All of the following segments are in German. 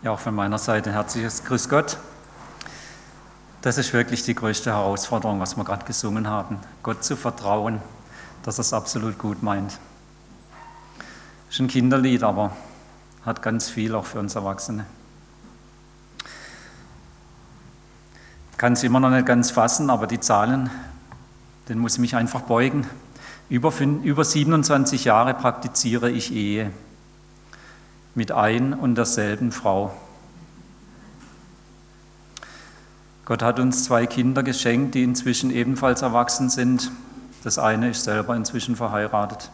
Ja, auch von meiner Seite herzliches Grüß Gott. Das ist wirklich die größte Herausforderung, was wir gerade gesungen haben. Gott zu vertrauen, dass er es absolut gut meint. Ist ein Kinderlied, aber hat ganz viel auch für uns Erwachsene. Kann es immer noch nicht ganz fassen, aber die Zahlen, den muss ich mich einfach beugen. Über, über 27 Jahre praktiziere ich Ehe mit ein und derselben Frau. Gott hat uns zwei Kinder geschenkt, die inzwischen ebenfalls erwachsen sind. Das eine ist selber inzwischen verheiratet.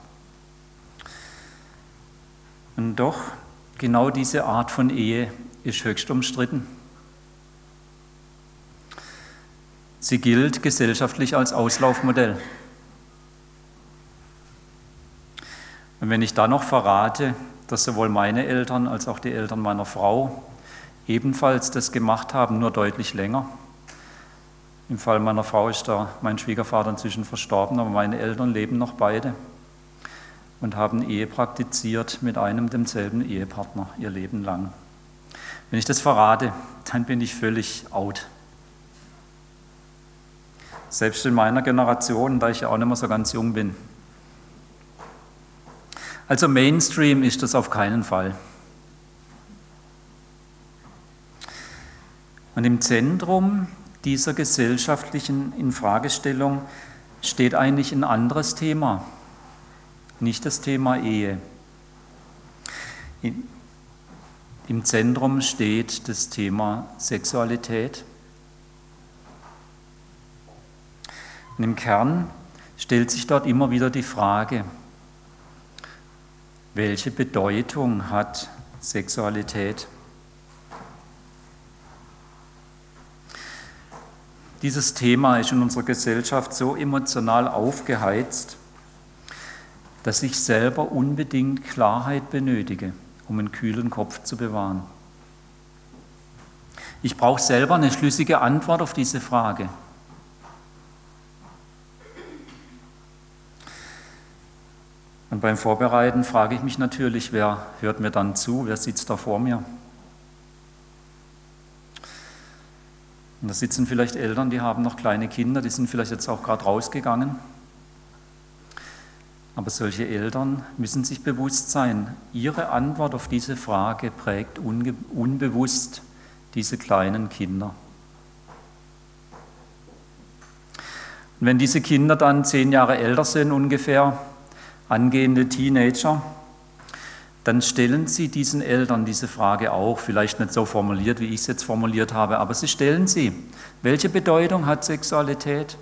Und doch, genau diese Art von Ehe ist höchst umstritten. Sie gilt gesellschaftlich als Auslaufmodell. Und wenn ich da noch verrate, dass sowohl meine Eltern als auch die Eltern meiner Frau ebenfalls das gemacht haben, nur deutlich länger. Im Fall meiner Frau ist da mein Schwiegervater inzwischen verstorben, aber meine Eltern leben noch beide und haben Ehe praktiziert mit einem demselben Ehepartner ihr Leben lang. Wenn ich das verrate, dann bin ich völlig out. Selbst in meiner Generation, da ich ja auch nicht mehr so ganz jung bin, also Mainstream ist das auf keinen Fall. Und im Zentrum dieser gesellschaftlichen Infragestellung steht eigentlich ein anderes Thema, nicht das Thema Ehe. Im Zentrum steht das Thema Sexualität. Und im Kern stellt sich dort immer wieder die Frage, welche Bedeutung hat Sexualität? Dieses Thema ist in unserer Gesellschaft so emotional aufgeheizt, dass ich selber unbedingt Klarheit benötige, um einen kühlen Kopf zu bewahren. Ich brauche selber eine schlüssige Antwort auf diese Frage. Und beim Vorbereiten frage ich mich natürlich, wer hört mir dann zu, wer sitzt da vor mir? Und da sitzen vielleicht Eltern, die haben noch kleine Kinder, die sind vielleicht jetzt auch gerade rausgegangen. Aber solche Eltern müssen sich bewusst sein, ihre Antwort auf diese Frage prägt unbewusst diese kleinen Kinder. Und wenn diese Kinder dann zehn Jahre älter sind ungefähr, angehende Teenager, dann stellen sie diesen Eltern diese Frage auch, vielleicht nicht so formuliert, wie ich es jetzt formuliert habe, aber sie stellen sie, welche Bedeutung hat Sexualität?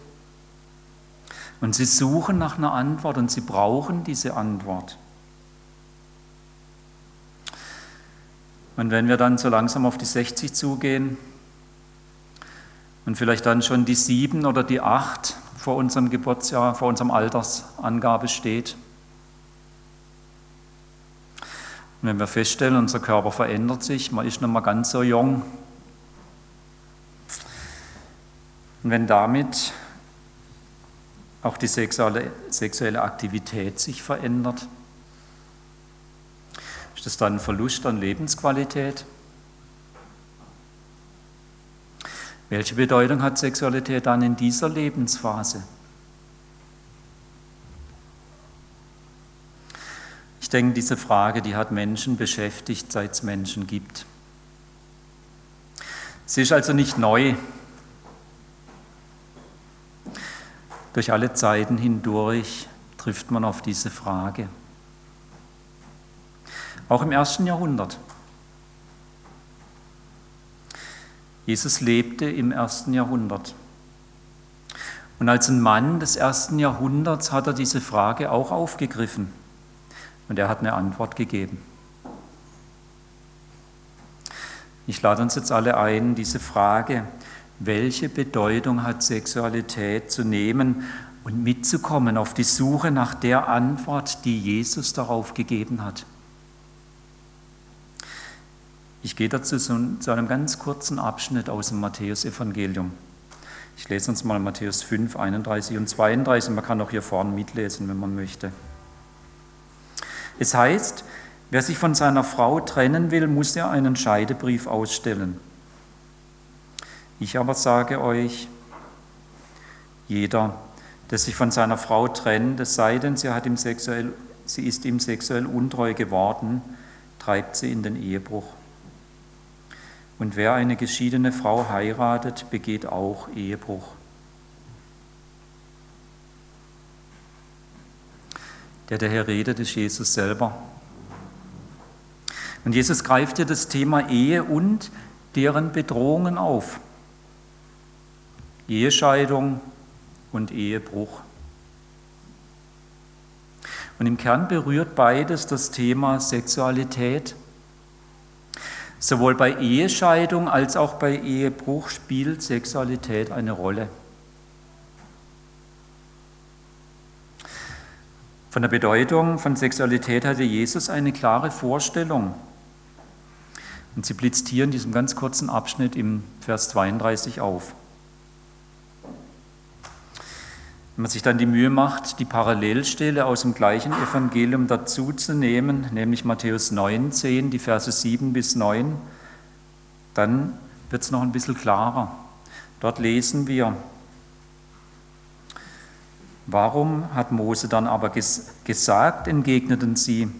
Und sie suchen nach einer Antwort und sie brauchen diese Antwort. Und wenn wir dann so langsam auf die 60 zugehen und vielleicht dann schon die sieben oder die acht vor unserem Geburtsjahr, vor unserem Altersangabe steht, Und wenn wir feststellen, unser Körper verändert sich, man ist nicht mehr ganz so jung. Und wenn damit auch die sexuelle, sexuelle Aktivität sich verändert, ist das dann ein Verlust an Lebensqualität? Welche Bedeutung hat Sexualität dann in dieser Lebensphase? Denke, diese Frage, die hat Menschen beschäftigt, seit es Menschen gibt. Sie ist also nicht neu. Durch alle Zeiten hindurch trifft man auf diese Frage. Auch im ersten Jahrhundert. Jesus lebte im ersten Jahrhundert. Und als ein Mann des ersten Jahrhunderts hat er diese Frage auch aufgegriffen. Und er hat eine Antwort gegeben. Ich lade uns jetzt alle ein, diese Frage, welche Bedeutung hat Sexualität zu nehmen und mitzukommen auf die Suche nach der Antwort, die Jesus darauf gegeben hat. Ich gehe dazu zu einem ganz kurzen Abschnitt aus dem Matthäusevangelium. Ich lese uns mal Matthäus 5, 31 und 32. Man kann auch hier vorne mitlesen, wenn man möchte. Es heißt, Wer sich von seiner Frau trennen will, muss er einen Scheidebrief ausstellen. Ich aber sage euch, jeder, der sich von seiner Frau trennt, es sei denn, sie, hat ihm sexuell, sie ist ihm sexuell untreu geworden, treibt sie in den Ehebruch. Und wer eine geschiedene Frau heiratet, begeht auch Ehebruch. Der, der hier redet, ist Jesus selber. Und Jesus greift hier das Thema Ehe und deren Bedrohungen auf. Ehescheidung und Ehebruch. Und im Kern berührt beides das Thema Sexualität. Sowohl bei Ehescheidung als auch bei Ehebruch spielt Sexualität eine Rolle. Von der Bedeutung von Sexualität hatte Jesus eine klare Vorstellung. Und sie blitzt hier in diesem ganz kurzen Abschnitt im Vers 32 auf. Wenn man sich dann die Mühe macht, die Parallelstelle aus dem gleichen Evangelium dazu zu nehmen, nämlich Matthäus 19, die Verse 7 bis 9, dann wird es noch ein bisschen klarer. Dort lesen wir, warum hat Mose dann aber gesagt, entgegneten sie,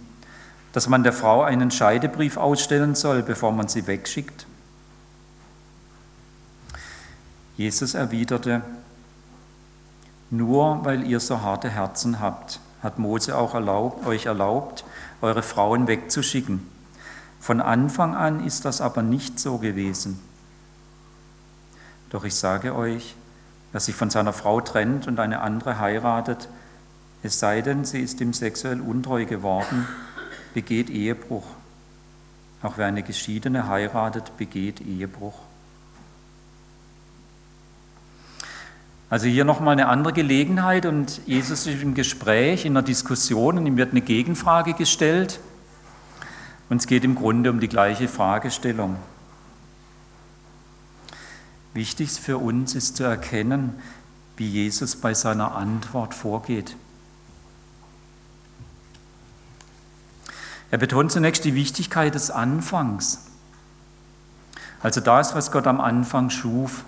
dass man der Frau einen Scheidebrief ausstellen soll, bevor man sie wegschickt? Jesus erwiderte, nur weil ihr so harte Herzen habt, hat Mose auch erlaubt, euch erlaubt, eure Frauen wegzuschicken. Von Anfang an ist das aber nicht so gewesen. Doch ich sage euch, wer sich von seiner Frau trennt und eine andere heiratet, es sei denn, sie ist ihm sexuell untreu geworden, begeht Ehebruch. Auch wer eine Geschiedene heiratet, begeht Ehebruch. Also hier nochmal eine andere Gelegenheit und Jesus ist im Gespräch, in einer Diskussion und ihm wird eine Gegenfrage gestellt. Und es geht im Grunde um die gleiche Fragestellung. Wichtig für uns ist zu erkennen, wie Jesus bei seiner Antwort vorgeht. Er betont zunächst die Wichtigkeit des Anfangs. Also das, was Gott am Anfang schuf.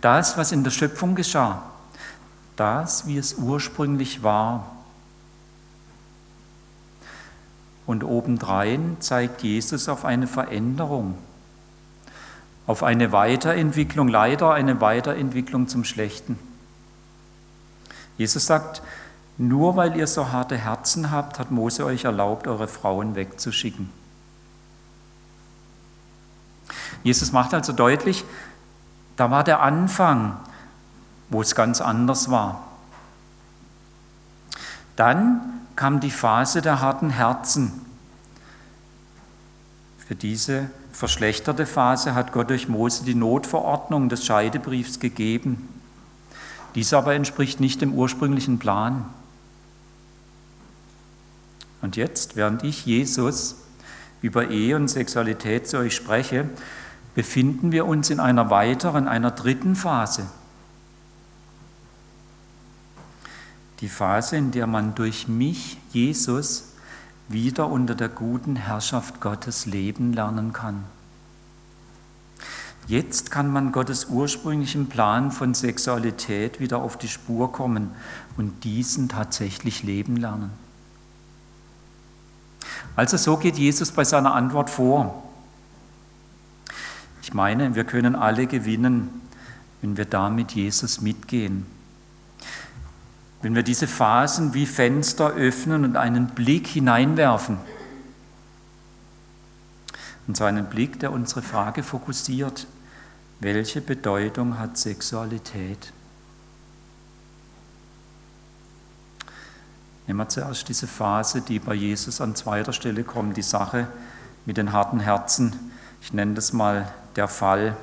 Das, was in der Schöpfung geschah, das, wie es ursprünglich war. Und obendrein zeigt Jesus auf eine Veränderung, auf eine Weiterentwicklung, leider eine Weiterentwicklung zum Schlechten. Jesus sagt, nur weil ihr so harte Herzen habt, hat Mose euch erlaubt, eure Frauen wegzuschicken. Jesus macht also deutlich, da war der Anfang, wo es ganz anders war. Dann kam die Phase der harten Herzen. Für diese verschlechterte Phase hat Gott durch Mose die Notverordnung des Scheidebriefs gegeben. Dies aber entspricht nicht dem ursprünglichen Plan. Und jetzt, während ich Jesus über Ehe und Sexualität zu euch spreche, befinden wir uns in einer weiteren, einer dritten Phase. Die Phase, in der man durch mich, Jesus, wieder unter der guten Herrschaft Gottes leben lernen kann. Jetzt kann man Gottes ursprünglichen Plan von Sexualität wieder auf die Spur kommen und diesen tatsächlich leben lernen. Also so geht Jesus bei seiner Antwort vor. Ich meine, wir können alle gewinnen, wenn wir da mit Jesus mitgehen. Wenn wir diese Phasen wie Fenster öffnen und einen Blick hineinwerfen. Und so einen Blick, der unsere Frage fokussiert. Welche Bedeutung hat Sexualität? Nehmen wir zuerst diese Phase, die bei Jesus an zweiter Stelle kommt, die Sache mit den harten Herzen. Ich nenne das mal der Fall.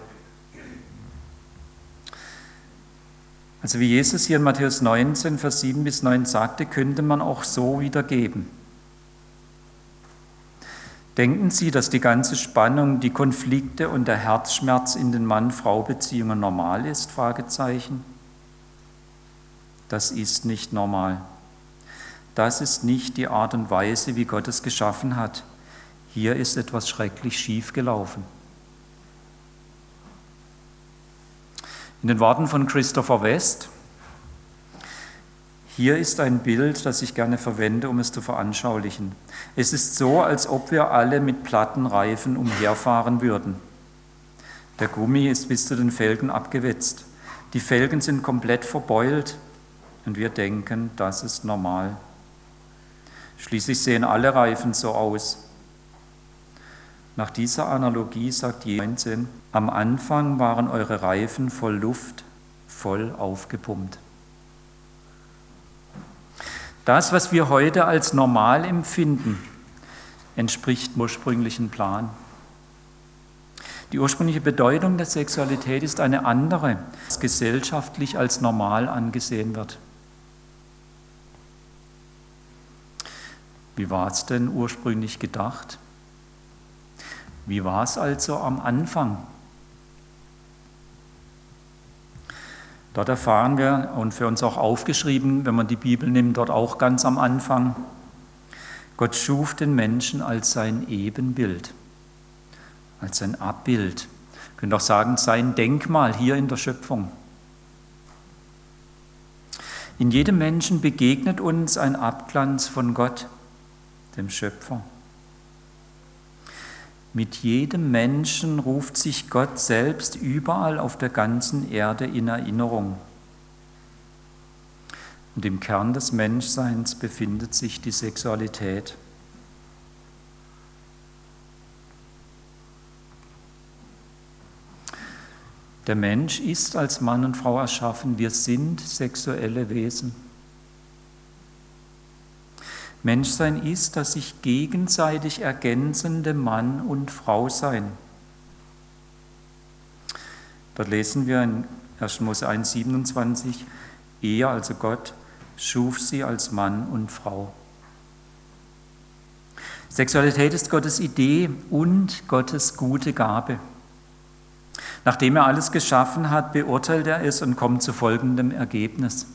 Also wie Jesus hier in Matthäus 19, Vers 7 bis 9 sagte, könnte man auch so wiedergeben. Denken Sie, dass die ganze Spannung, die Konflikte und der Herzschmerz in den Mann-Frau-Beziehungen normal ist? Fragezeichen. Das ist nicht normal. Das ist nicht die Art und Weise, wie Gott es geschaffen hat. Hier ist etwas schrecklich schief gelaufen. In den Worten von Christopher West, hier ist ein Bild, das ich gerne verwende, um es zu veranschaulichen. Es ist so, als ob wir alle mit platten Reifen umherfahren würden. Der Gummi ist bis zu den Felgen abgewetzt. Die Felgen sind komplett verbeult und wir denken, das ist normal. Schließlich sehen alle Reifen so aus. Nach dieser Analogie sagt Jesus, am Anfang waren eure Reifen voll Luft, voll aufgepumpt. Das, was wir heute als normal empfinden, entspricht dem ursprünglichen Plan. Die ursprüngliche Bedeutung der Sexualität ist eine andere, die gesellschaftlich als normal angesehen wird. Wie war es denn ursprünglich gedacht? Wie war es also am Anfang? Dort erfahren wir und für uns auch aufgeschrieben, wenn man die Bibel nimmt, dort auch ganz am Anfang, Gott schuf den Menschen als sein Ebenbild, als sein Abbild. Wir können auch sagen, sein Denkmal hier in der Schöpfung. In jedem Menschen begegnet uns ein Abglanz von Gott, dem Schöpfer. Mit jedem Menschen ruft sich Gott selbst überall auf der ganzen Erde in Erinnerung. Und im Kern des Menschseins befindet sich die Sexualität. Der Mensch ist als Mann und Frau erschaffen. Wir sind sexuelle Wesen. Menschsein ist das sich gegenseitig ergänzende Mann und Frau sein. Dort lesen wir in 1. Mose 1, 27, er, also Gott, schuf sie als Mann und Frau. Sexualität ist Gottes Idee und Gottes gute Gabe. Nachdem er alles geschaffen hat, beurteilt er es und kommt zu folgendem Ergebnis.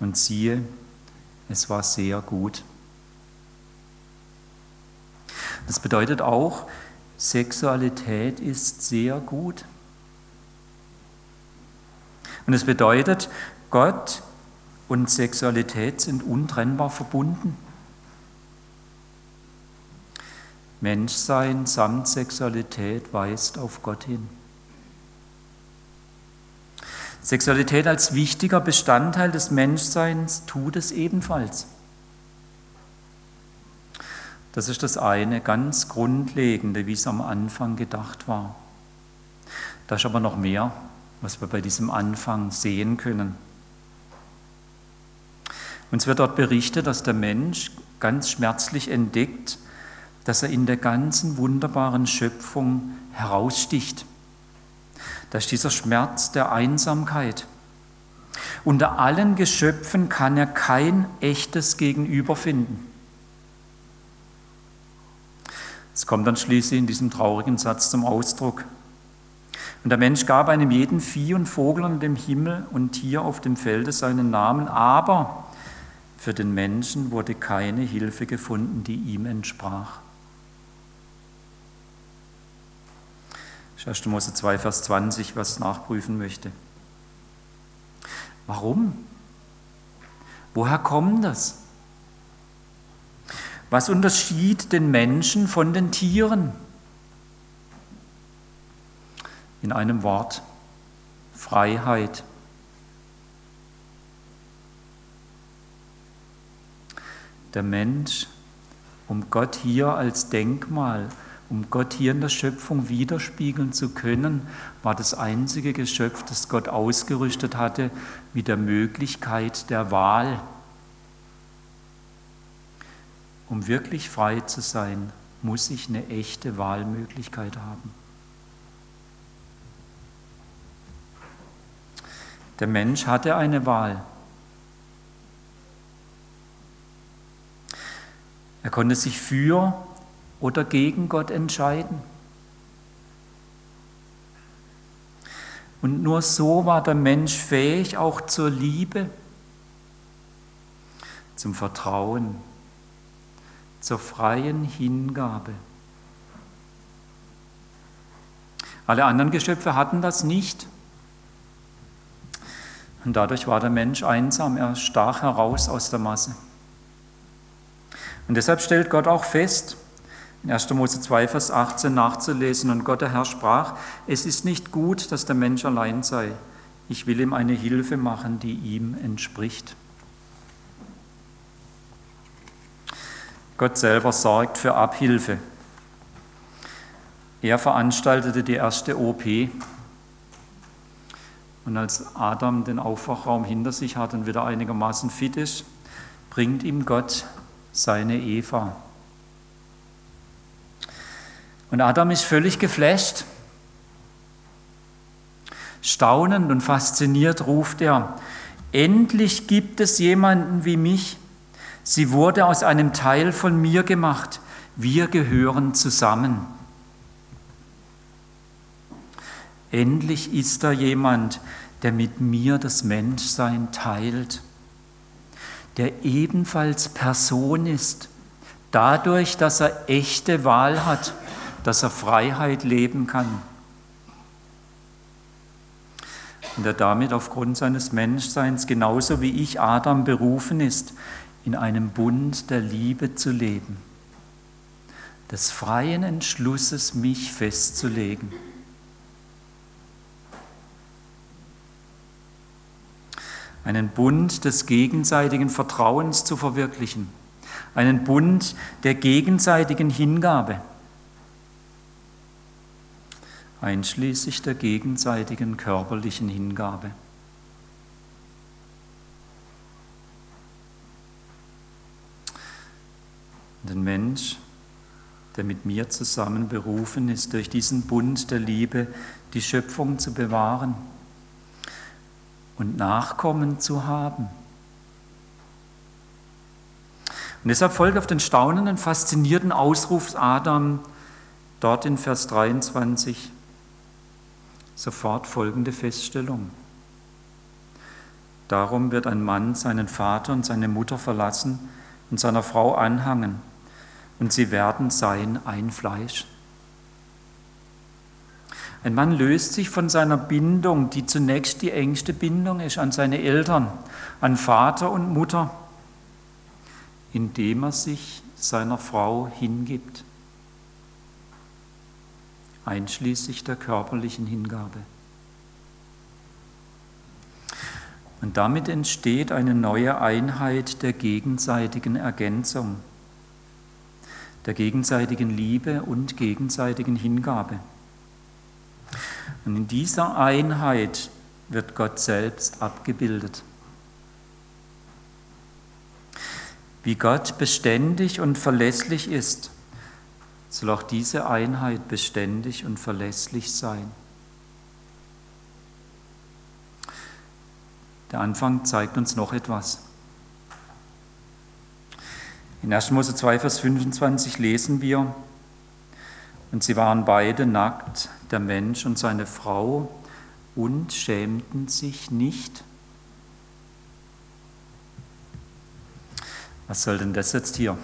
Und siehe, es war sehr gut. Das bedeutet auch, Sexualität ist sehr gut. Und es bedeutet, Gott und Sexualität sind untrennbar verbunden. Menschsein samt Sexualität weist auf Gott hin. Sexualität als wichtiger Bestandteil des Menschseins tut es ebenfalls. Das ist das eine ganz Grundlegende, wie es am Anfang gedacht war. Da ist aber noch mehr, was wir bei diesem Anfang sehen können. Uns wird dort berichtet, dass der Mensch ganz schmerzlich entdeckt, dass er in der ganzen wunderbaren Schöpfung heraussticht. Das ist dieser Schmerz der Einsamkeit. Unter allen Geschöpfen kann er kein echtes Gegenüber finden. Es kommt dann schließlich in diesem traurigen Satz zum Ausdruck. Und der Mensch gab einem jeden Vieh und Vogel und dem Himmel und Tier auf dem Felde seinen Namen, aber für den Menschen wurde keine Hilfe gefunden, die ihm entsprach. 1. Mose 2, Vers 20, was nachprüfen möchte. Warum? Woher kommt das? Was unterschied den Menschen von den Tieren? In einem Wort, Freiheit. Der Mensch, um Gott hier als Denkmal um Gott hier in der Schöpfung widerspiegeln zu können, war das einzige Geschöpf, das Gott ausgerüstet hatte mit der Möglichkeit der Wahl. Um wirklich frei zu sein, muss ich eine echte Wahlmöglichkeit haben. Der Mensch hatte eine Wahl. Er konnte sich für oder gegen Gott entscheiden. Und nur so war der Mensch fähig auch zur Liebe zum Vertrauen, zur freien Hingabe. Alle anderen Geschöpfe hatten das nicht. Und dadurch war der Mensch einsam, er stach heraus aus der Masse. Und deshalb stellt Gott auch fest, in 1. Mose 2, Vers 18 nachzulesen, und Gott der Herr sprach, es ist nicht gut, dass der Mensch allein sei. Ich will ihm eine Hilfe machen, die ihm entspricht. Gott selber sorgt für Abhilfe. Er veranstaltete die erste OP. Und als Adam den Aufwachraum hinter sich hat und wieder einigermaßen fit ist, bringt ihm Gott seine Eva. Und Adam ist völlig geflasht. Staunend und fasziniert ruft er, endlich gibt es jemanden wie mich. Sie wurde aus einem Teil von mir gemacht. Wir gehören zusammen. Endlich ist da jemand, der mit mir das Menschsein teilt, der ebenfalls Person ist, dadurch, dass er echte Wahl hat, dass er Freiheit leben kann. Und er damit aufgrund seines Menschseins genauso wie ich Adam berufen ist, in einem Bund der Liebe zu leben, des freien Entschlusses, mich festzulegen. einen Bund des gegenseitigen Vertrauens zu verwirklichen, einen Bund der gegenseitigen Hingabe, einschließlich der gegenseitigen körperlichen Hingabe. Den Mensch, der mit mir zusammen berufen ist, durch diesen Bund der Liebe die Schöpfung zu bewahren und Nachkommen zu haben. Und deshalb folgt auf den staunenden, faszinierten Ausruf Adam dort in Vers 23 sofort folgende Feststellung. Darum wird ein Mann seinen Vater und seine Mutter verlassen und seiner Frau anhangen, und sie werden sein ein Fleisch. Ein Mann löst sich von seiner Bindung, die zunächst die engste Bindung ist, an seine Eltern, an Vater und Mutter, indem er sich seiner Frau hingibt, einschließlich der körperlichen Hingabe. Und damit entsteht eine neue Einheit der gegenseitigen Ergänzung, der gegenseitigen Liebe und gegenseitigen Hingabe. Und in dieser Einheit wird Gott selbst abgebildet. Wie Gott beständig und verlässlich ist, soll auch diese Einheit beständig und verlässlich sein. Der Anfang zeigt uns noch etwas. In 1. Mose 2, Vers 25 lesen wir, und sie waren beide nackt, der Mensch und seine Frau, und schämten sich nicht. Was soll denn das jetzt hier?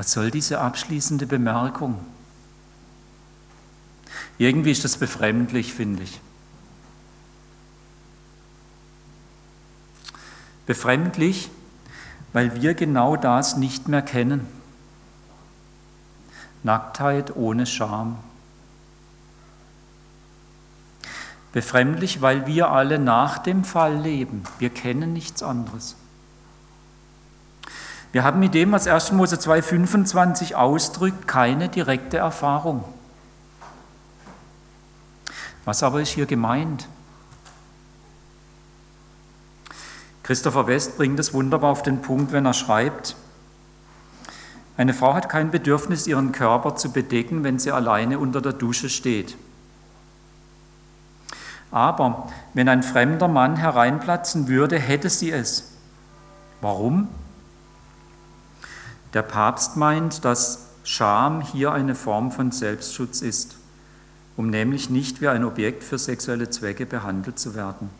Was soll diese abschließende Bemerkung? Irgendwie ist das befremdlich, finde ich. Befremdlich, weil wir genau das nicht mehr kennen. Nacktheit ohne Scham. Befremdlich, weil wir alle nach dem Fall leben. Wir kennen nichts anderes. Wir haben mit dem, was 1. Mose 2,25 ausdrückt, keine direkte Erfahrung. Was aber ist hier gemeint? Christopher West bringt es wunderbar auf den Punkt, wenn er schreibt, eine Frau hat kein Bedürfnis, ihren Körper zu bedecken, wenn sie alleine unter der Dusche steht. Aber wenn ein fremder Mann hereinplatzen würde, hätte sie es. Warum? Der Papst meint, dass Scham hier eine Form von Selbstschutz ist, um nämlich nicht wie ein Objekt für sexuelle Zwecke behandelt zu werden.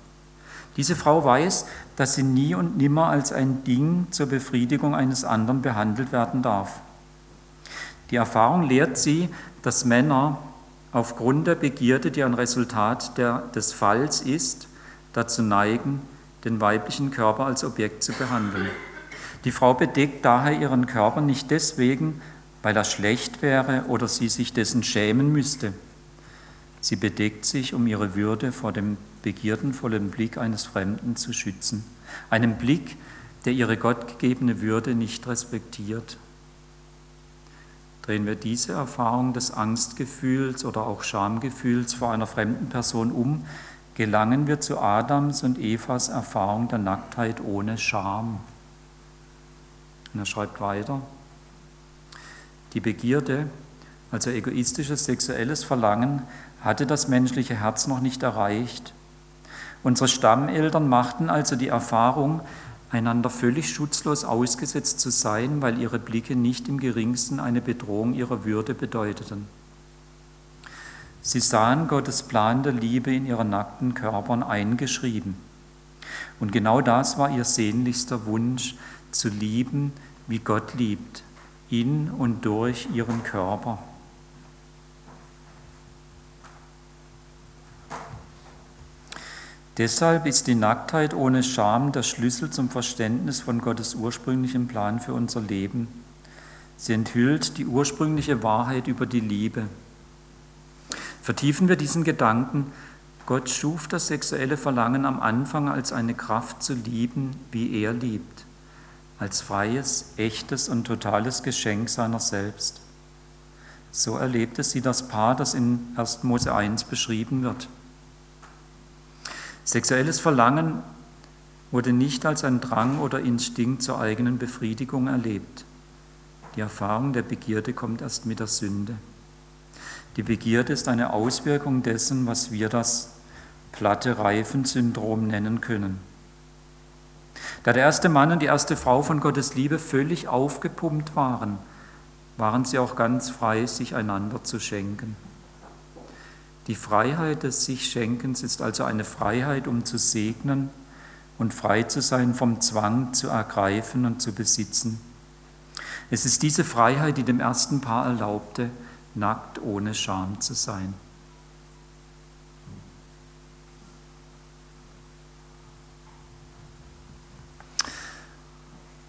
Diese Frau weiß, dass sie nie und nimmer als ein Ding zur Befriedigung eines anderen behandelt werden darf. Die Erfahrung lehrt sie, dass Männer aufgrund der Begierde, die ein Resultat der, des Falls ist, dazu neigen, den weiblichen Körper als Objekt zu behandeln. Die Frau bedeckt daher ihren Körper nicht deswegen, weil er schlecht wäre oder sie sich dessen schämen müsste. Sie bedeckt sich, um ihre Würde vor dem begierdenvollen Blick eines Fremden zu schützen. Einem Blick, der ihre gottgegebene Würde nicht respektiert. Drehen wir diese Erfahrung des Angstgefühls oder auch Schamgefühls vor einer fremden Person um, gelangen wir zu Adams und Evas Erfahrung der Nacktheit ohne Scham. Und er schreibt weiter, die Begierde, also egoistisches sexuelles Verlangen, hatte das menschliche Herz noch nicht erreicht. Unsere Stammeltern machten also die Erfahrung, einander völlig schutzlos ausgesetzt zu sein, weil ihre Blicke nicht im geringsten eine Bedrohung ihrer Würde bedeuteten. Sie sahen Gottes Plan der Liebe in ihren nackten Körpern eingeschrieben. Und genau das war ihr sehnlichster Wunsch, zu lieben, wie Gott liebt, in und durch ihren Körper. Deshalb ist die Nacktheit ohne Scham der Schlüssel zum Verständnis von Gottes ursprünglichem Plan für unser Leben. Sie enthüllt die ursprüngliche Wahrheit über die Liebe. Vertiefen wir diesen Gedanken, Gott schuf das sexuelle Verlangen am Anfang als eine Kraft zu lieben, wie er liebt als freies, echtes und totales Geschenk seiner selbst. So erlebte sie das Paar, das in 1. Mose 1 beschrieben wird. Sexuelles Verlangen wurde nicht als ein Drang oder Instinkt zur eigenen Befriedigung erlebt. Die Erfahrung der Begierde kommt erst mit der Sünde. Die Begierde ist eine Auswirkung dessen, was wir das platte Reifensyndrom nennen können. Da der erste Mann und die erste Frau von Gottes Liebe völlig aufgepumpt waren, waren sie auch ganz frei, sich einander zu schenken. Die Freiheit des Sich-Schenkens ist also eine Freiheit, um zu segnen und frei zu sein vom Zwang zu ergreifen und zu besitzen. Es ist diese Freiheit, die dem ersten Paar erlaubte, nackt ohne Scham zu sein.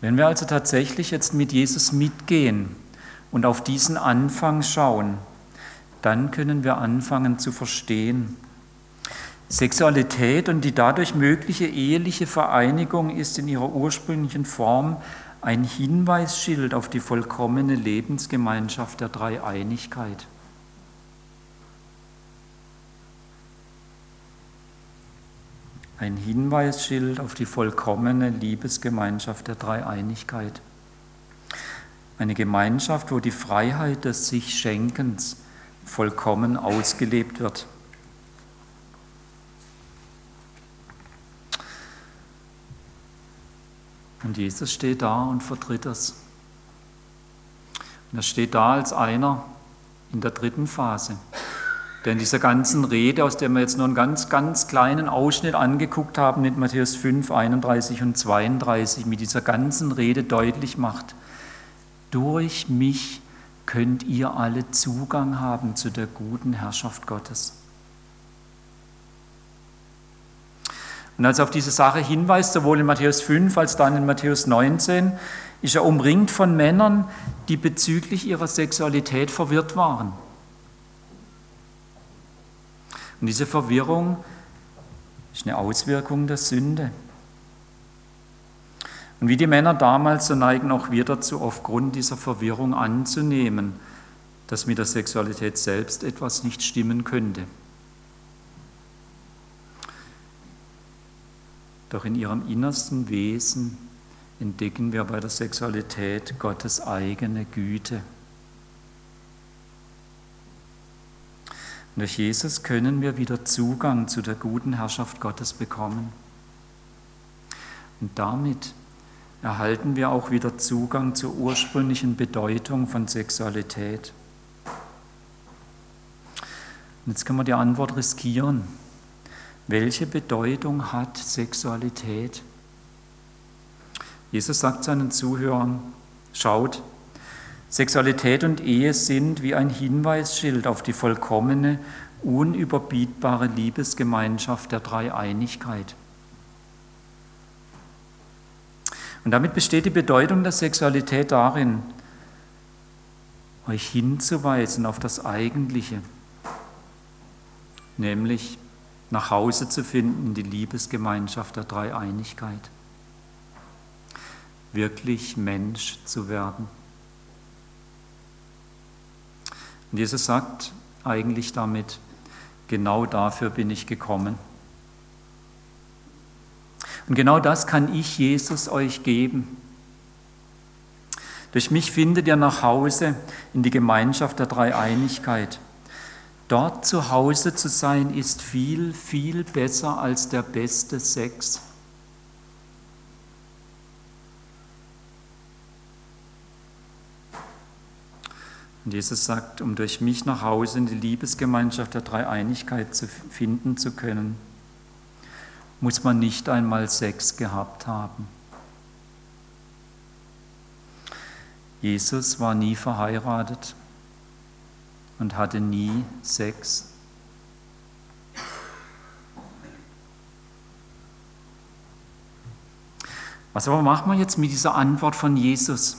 Wenn wir also tatsächlich jetzt mit Jesus mitgehen und auf diesen Anfang schauen, dann können wir anfangen zu verstehen. Sexualität und die dadurch mögliche eheliche Vereinigung ist in ihrer ursprünglichen Form ein Hinweisschild auf die vollkommene Lebensgemeinschaft der Dreieinigkeit. Ein Hinweisschild auf die vollkommene Liebesgemeinschaft der Dreieinigkeit. Eine Gemeinschaft, wo die Freiheit des sich Schenkens vollkommen ausgelebt wird. Und Jesus steht da und vertritt es. Und er steht da als einer in der dritten Phase. Denn dieser ganzen Rede, aus der wir jetzt nur einen ganz, ganz kleinen Ausschnitt angeguckt haben, mit Matthäus 5, 31 und 32, mit dieser ganzen Rede deutlich macht, durch mich könnt ihr alle Zugang haben zu der guten Herrschaft Gottes. Und als er auf diese Sache hinweist, sowohl in Matthäus 5 als dann in Matthäus 19, ist er umringt von Männern, die bezüglich ihrer Sexualität verwirrt waren. Und diese Verwirrung ist eine Auswirkung der Sünde. Und wie die Männer damals, so neigen auch wir dazu, aufgrund dieser Verwirrung anzunehmen, dass mit der Sexualität selbst etwas nicht stimmen könnte. Doch in ihrem innersten Wesen entdecken wir bei der Sexualität Gottes eigene Güte. Durch Jesus können wir wieder Zugang zu der guten Herrschaft Gottes bekommen. Und damit erhalten wir auch wieder Zugang zur ursprünglichen Bedeutung von Sexualität. Und jetzt können wir die Antwort riskieren. welche Bedeutung hat Sexualität? Jesus sagt seinen Zuhörern, schaut, Sexualität und Ehe sind wie ein Hinweisschild auf die vollkommene, unüberbietbare Liebesgemeinschaft der Dreieinigkeit. Und damit besteht die Bedeutung der Sexualität darin, euch hinzuweisen auf das Eigentliche, nämlich nach Hause zu finden, die Liebesgemeinschaft der Dreieinigkeit, wirklich Mensch zu werden. Und Jesus sagt eigentlich damit, genau dafür bin ich gekommen. Und genau das kann ich, Jesus, euch geben. Durch mich findet ihr nach Hause in die Gemeinschaft der Dreieinigkeit. Dort zu Hause zu sein ist viel, viel besser als der beste Sex. Und Jesus sagt, um durch mich nach Hause in die Liebesgemeinschaft der Dreieinigkeit zu finden zu können, muss man nicht einmal Sex gehabt haben. Jesus war nie verheiratet und hatte nie Sex. Was aber machen wir jetzt mit dieser Antwort von Jesus?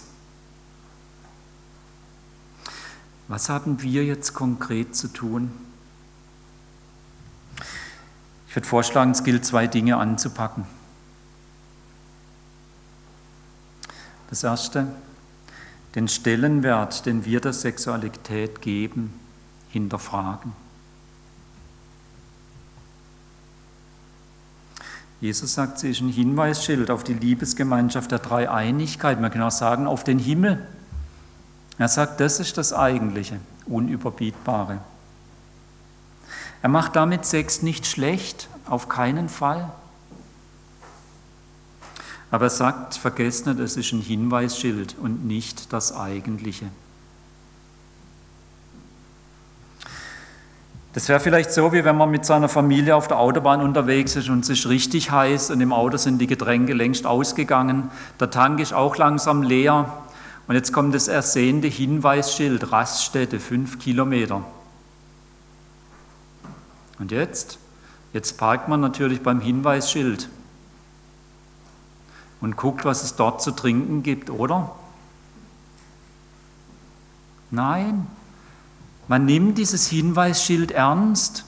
Was haben wir jetzt konkret zu tun? Ich würde vorschlagen, es gilt zwei Dinge anzupacken. Das erste, den Stellenwert, den wir der Sexualität geben, hinterfragen. Jesus sagt, sie ist ein Hinweisschild auf die Liebesgemeinschaft der Dreieinigkeit. Man kann auch sagen, auf den Himmel. Er sagt, das ist das Eigentliche, Unüberbietbare. Er macht damit Sex nicht schlecht, auf keinen Fall. Aber er sagt, vergesst nicht, es ist ein Hinweisschild und nicht das Eigentliche. Das wäre vielleicht so, wie wenn man mit seiner Familie auf der Autobahn unterwegs ist und es ist richtig heiß und im Auto sind die Getränke längst ausgegangen, der Tank ist auch langsam leer und jetzt kommt das ersehnte Hinweisschild, Raststätte, fünf Kilometer. Und jetzt? Jetzt parkt man natürlich beim Hinweisschild und guckt, was es dort zu trinken gibt, oder? Nein, man nimmt dieses Hinweisschild ernst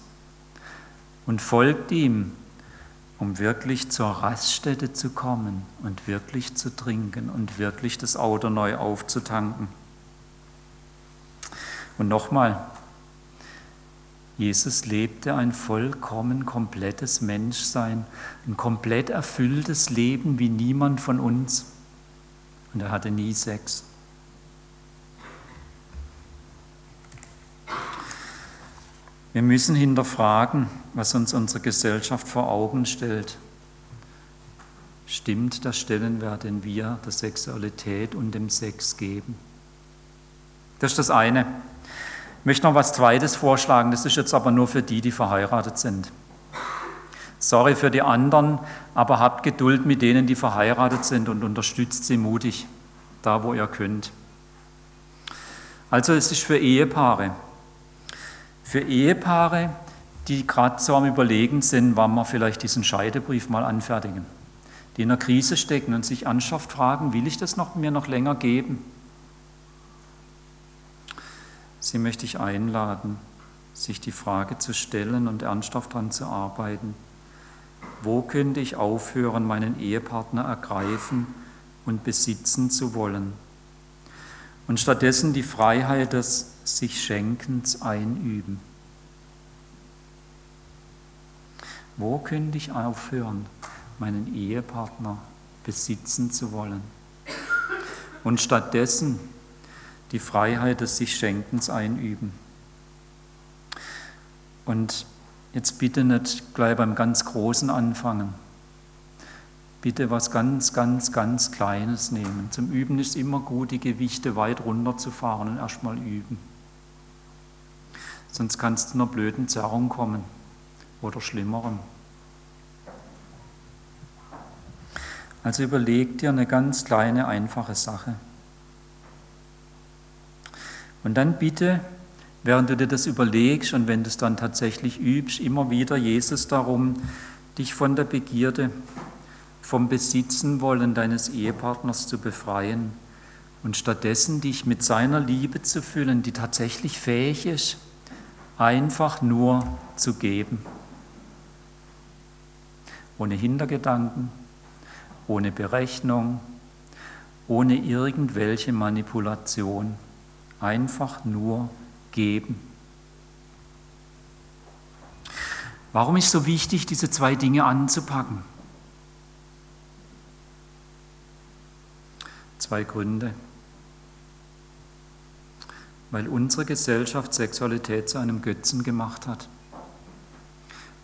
und folgt ihm, um wirklich zur Raststätte zu kommen und wirklich zu trinken und wirklich das Auto neu aufzutanken. Und nochmal, Jesus lebte ein vollkommen komplettes Menschsein, ein komplett erfülltes Leben wie niemand von uns. Und er hatte nie Sex. Wir müssen hinterfragen, was uns unsere Gesellschaft vor Augen stellt. Stimmt der Stellenwert, den wir der Sexualität und dem Sex geben? Das ist das eine. Ich möchte noch was Zweites vorschlagen, das ist jetzt aber nur für die, die verheiratet sind. Sorry für die anderen, aber habt Geduld mit denen, die verheiratet sind und unterstützt sie mutig, da wo ihr könnt. Also es ist für Ehepaare. Für Ehepaare, die gerade so am Überlegen sind, wann wir vielleicht diesen Scheidebrief mal anfertigen. Die in einer Krise stecken und sich ernsthaft fragen, will ich das noch, mir noch länger geben? Sie möchte ich einladen, sich die Frage zu stellen und ernsthaft daran zu arbeiten. Wo könnte ich aufhören, meinen Ehepartner ergreifen und besitzen zu wollen? Und stattdessen die Freiheit des sich Schenkens einüben. Wo könnte ich aufhören, meinen Ehepartner besitzen zu wollen? Und stattdessen die Freiheit des sich Schenkens einüben. Und jetzt bitte nicht gleich beim ganz Großen anfangen bitte was ganz, ganz, ganz Kleines nehmen. Zum Üben ist immer gut, die Gewichte weit runterzufahren und erstmal üben. Sonst kann es zu einer blöden Zerrung kommen oder schlimmerem. Also überleg dir eine ganz kleine, einfache Sache. Und dann bitte, während du dir das überlegst und wenn du es dann tatsächlich übst, immer wieder Jesus darum, dich von der Begierde vom Besitzen wollen deines Ehepartners zu befreien und stattdessen dich mit seiner Liebe zu füllen, die tatsächlich fähig ist, einfach nur zu geben. Ohne Hintergedanken, ohne Berechnung, ohne irgendwelche Manipulation. Einfach nur geben. Warum ist so wichtig, diese zwei Dinge anzupacken? Zwei Gründe. Weil unsere Gesellschaft Sexualität zu einem Götzen gemacht hat.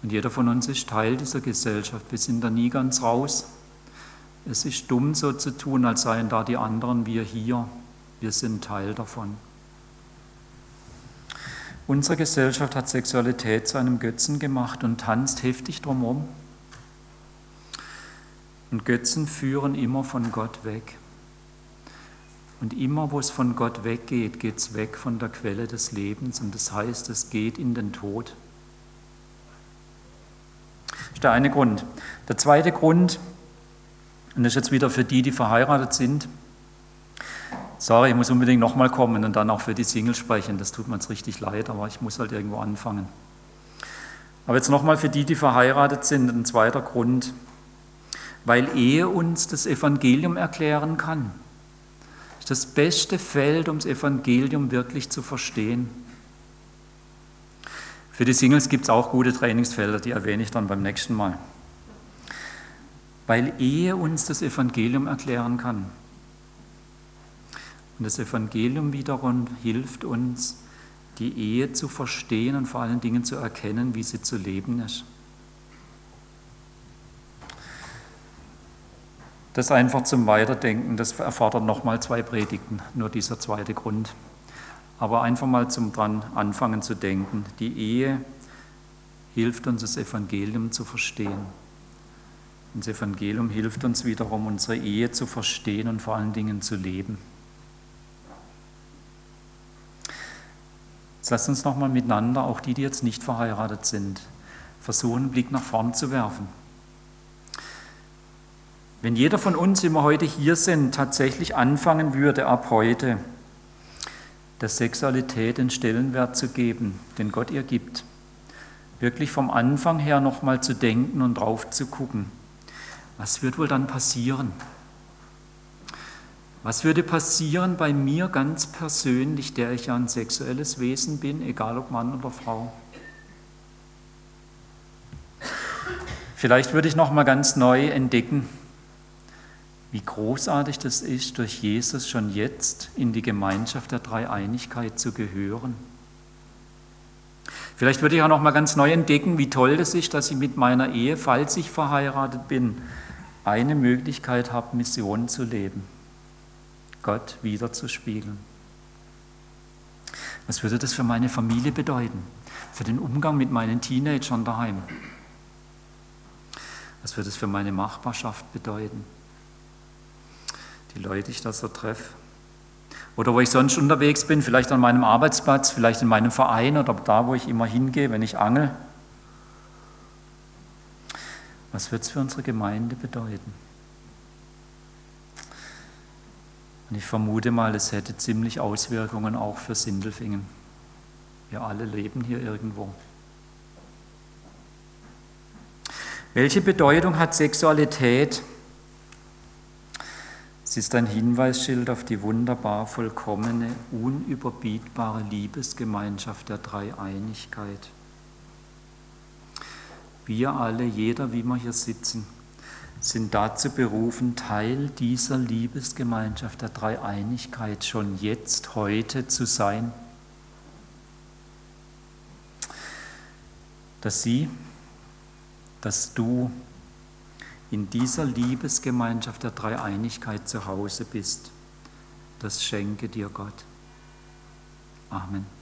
Und jeder von uns ist Teil dieser Gesellschaft. Wir sind da nie ganz raus. Es ist dumm, so zu tun, als seien da die anderen, wir hier. Wir sind Teil davon. Unsere Gesellschaft hat Sexualität zu einem Götzen gemacht und tanzt heftig drumherum. Und Götzen führen immer von Gott weg. Und immer, wo es von Gott weggeht, geht es weg von der Quelle des Lebens. Und das heißt, es geht in den Tod. Das ist der eine Grund. Der zweite Grund, und das ist jetzt wieder für die, die verheiratet sind. Sorry, ich muss unbedingt nochmal kommen und dann auch für die Singles sprechen. Das tut mir jetzt richtig leid, aber ich muss halt irgendwo anfangen. Aber jetzt nochmal für die, die verheiratet sind, ein zweiter Grund. Weil Ehe uns das Evangelium erklären kann. Das beste Feld, um das Evangelium wirklich zu verstehen. Für die Singles gibt es auch gute Trainingsfelder, die erwähne ich dann beim nächsten Mal weil Ehe uns das Evangelium erklären kann. Und das Evangelium wiederum hilft uns, die Ehe zu verstehen und vor allen Dingen zu erkennen, wie sie zu leben ist. Das einfach zum Weiterdenken, das erfordert nochmal zwei Predigten, nur dieser zweite Grund. Aber einfach mal zum dran anfangen zu denken. Die Ehe hilft uns, das Evangelium zu verstehen. Das Evangelium hilft uns wiederum, unsere Ehe zu verstehen und vor allen Dingen zu leben. Jetzt lasst uns nochmal miteinander, auch die, die jetzt nicht verheiratet sind, versuchen, einen Blick nach vorn zu werfen. Wenn jeder von uns, wir heute hier sind, tatsächlich anfangen würde, ab heute der Sexualität den Stellenwert zu geben, den Gott ihr gibt, wirklich vom Anfang her nochmal zu denken und drauf zu gucken, was wird wohl dann passieren? Was würde passieren bei mir ganz persönlich, der ich ja ein sexuelles Wesen bin, egal ob Mann oder Frau? Vielleicht würde ich noch mal ganz neu entdecken, wie großartig das ist, durch Jesus schon jetzt in die Gemeinschaft der Dreieinigkeit zu gehören. Vielleicht würde ich auch noch mal ganz neu entdecken, wie toll das ist, dass ich mit meiner Ehe, falls ich verheiratet bin, eine Möglichkeit habe, Mission zu leben, Gott wiederzuspiegeln. Was würde das für meine Familie bedeuten? Für den Umgang mit meinen Teenagern daheim? Was würde es für meine Nachbarschaft bedeuten? Die Leute, die ich da so treffe. Oder wo ich sonst unterwegs bin, vielleicht an meinem Arbeitsplatz, vielleicht in meinem Verein oder da, wo ich immer hingehe, wenn ich angel. Was wird es für unsere Gemeinde bedeuten? Und ich vermute mal, es hätte ziemlich Auswirkungen auch für Sindelfingen. Wir alle leben hier irgendwo. Welche Bedeutung hat Sexualität? Es ist ein Hinweisschild auf die wunderbar vollkommene, unüberbietbare Liebesgemeinschaft der Dreieinigkeit. Wir alle, jeder, wie wir hier sitzen, sind dazu berufen, Teil dieser Liebesgemeinschaft der Dreieinigkeit schon jetzt, heute zu sein. Dass sie, dass du in dieser Liebesgemeinschaft der Dreieinigkeit zu Hause bist, das schenke dir Gott. Amen.